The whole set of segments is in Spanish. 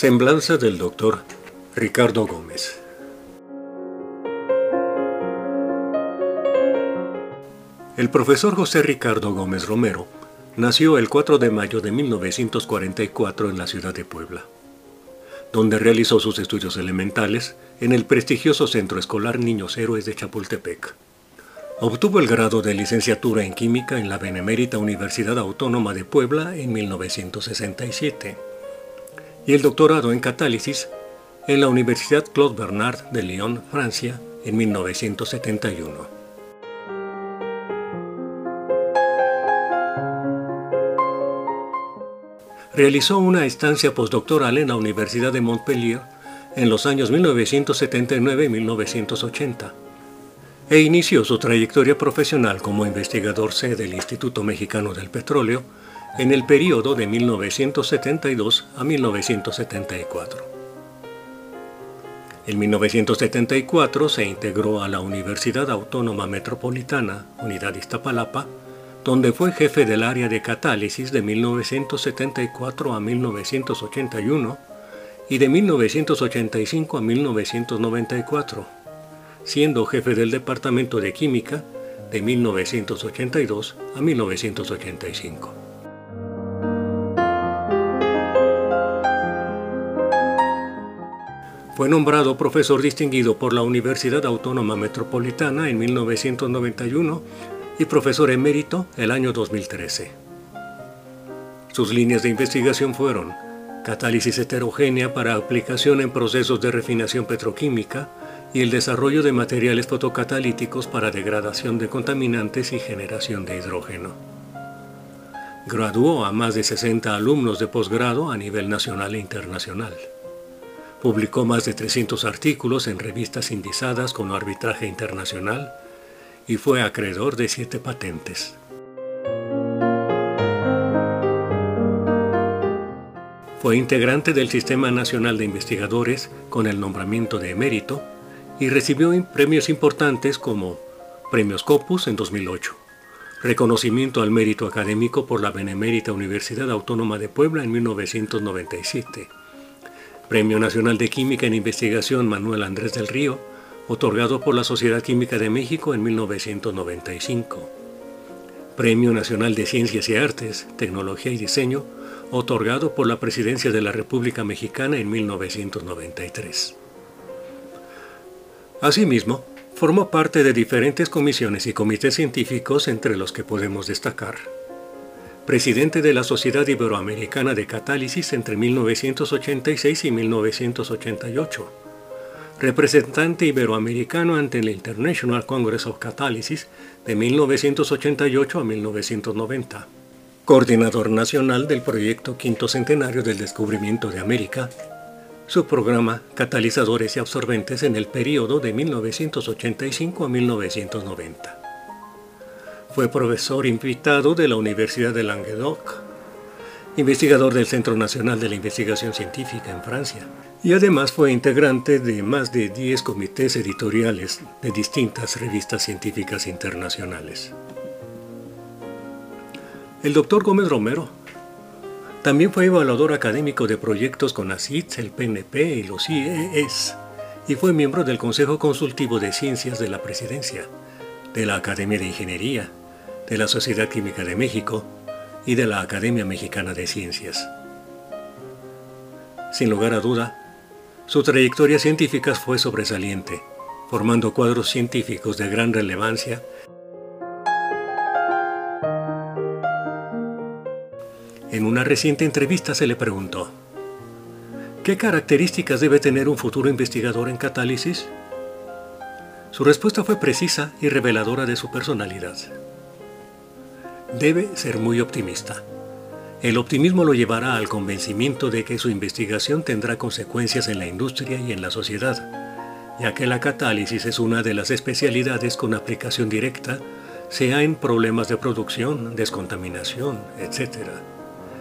Semblanza del doctor Ricardo Gómez. El profesor José Ricardo Gómez Romero nació el 4 de mayo de 1944 en la ciudad de Puebla, donde realizó sus estudios elementales en el prestigioso Centro Escolar Niños Héroes de Chapultepec. Obtuvo el grado de licenciatura en química en la Benemérita Universidad Autónoma de Puebla en 1967 y el doctorado en catálisis en la Universidad Claude Bernard de Lyon, Francia, en 1971. Realizó una estancia postdoctoral en la Universidad de Montpellier en los años 1979 y 1980 e inició su trayectoria profesional como investigador C del Instituto Mexicano del Petróleo en el periodo de 1972 a 1974. En 1974 se integró a la Universidad Autónoma Metropolitana, Unidad Iztapalapa, donde fue jefe del área de catálisis de 1974 a 1981 y de 1985 a 1994, siendo jefe del Departamento de Química de 1982 a 1985. Fue nombrado profesor distinguido por la Universidad Autónoma Metropolitana en 1991 y profesor emérito el año 2013. Sus líneas de investigación fueron catálisis heterogénea para aplicación en procesos de refinación petroquímica y el desarrollo de materiales fotocatalíticos para degradación de contaminantes y generación de hidrógeno. Graduó a más de 60 alumnos de posgrado a nivel nacional e internacional. Publicó más de 300 artículos en revistas indizadas con arbitraje internacional y fue acreedor de siete patentes. Fue integrante del Sistema Nacional de Investigadores con el nombramiento de emérito y recibió premios importantes como Premio Scopus en 2008, reconocimiento al mérito académico por la Benemérita Universidad Autónoma de Puebla en 1997, Premio Nacional de Química en Investigación Manuel Andrés del Río, otorgado por la Sociedad Química de México en 1995. Premio Nacional de Ciencias y Artes, Tecnología y Diseño, otorgado por la Presidencia de la República Mexicana en 1993. Asimismo, formó parte de diferentes comisiones y comités científicos entre los que podemos destacar presidente de la Sociedad Iberoamericana de Catálisis entre 1986 y 1988, representante iberoamericano ante el International Congress of Catalysis de 1988 a 1990, coordinador nacional del proyecto Quinto Centenario del Descubrimiento de América, su programa Catalizadores y Absorbentes en el periodo de 1985 a 1990. Fue profesor invitado de la Universidad de Languedoc, investigador del Centro Nacional de la Investigación Científica en Francia, y además fue integrante de más de 10 comités editoriales de distintas revistas científicas internacionales. El doctor Gómez Romero también fue evaluador académico de proyectos con ACITS, el PNP y los IES, y fue miembro del Consejo Consultivo de Ciencias de la Presidencia, de la Academia de Ingeniería, de la Sociedad Química de México y de la Academia Mexicana de Ciencias. Sin lugar a duda, su trayectoria científica fue sobresaliente, formando cuadros científicos de gran relevancia En una reciente entrevista se le preguntó, ¿qué características debe tener un futuro investigador en catálisis? Su respuesta fue precisa y reveladora de su personalidad debe ser muy optimista. El optimismo lo llevará al convencimiento de que su investigación tendrá consecuencias en la industria y en la sociedad, ya que la catálisis es una de las especialidades con aplicación directa, sea en problemas de producción, descontaminación, etc.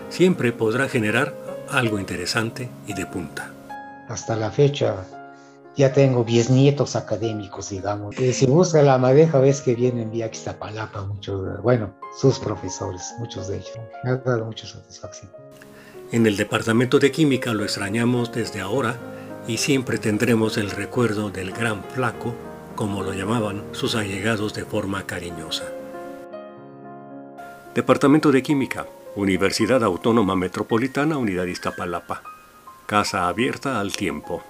Siempre podrá generar algo interesante y de punta. Hasta la fecha ya tengo nietos académicos, digamos. Y si busca la madeja, ves que vienen vía Xtapalapa muchos, bueno, sus profesores, muchos de ellos. Me ha dado mucha satisfacción. En el departamento de química lo extrañamos desde ahora y siempre tendremos el recuerdo del gran flaco, como lo llamaban sus allegados de forma cariñosa. Departamento de Química, Universidad Autónoma Metropolitana Unidad Iztapalapa. Casa abierta al tiempo.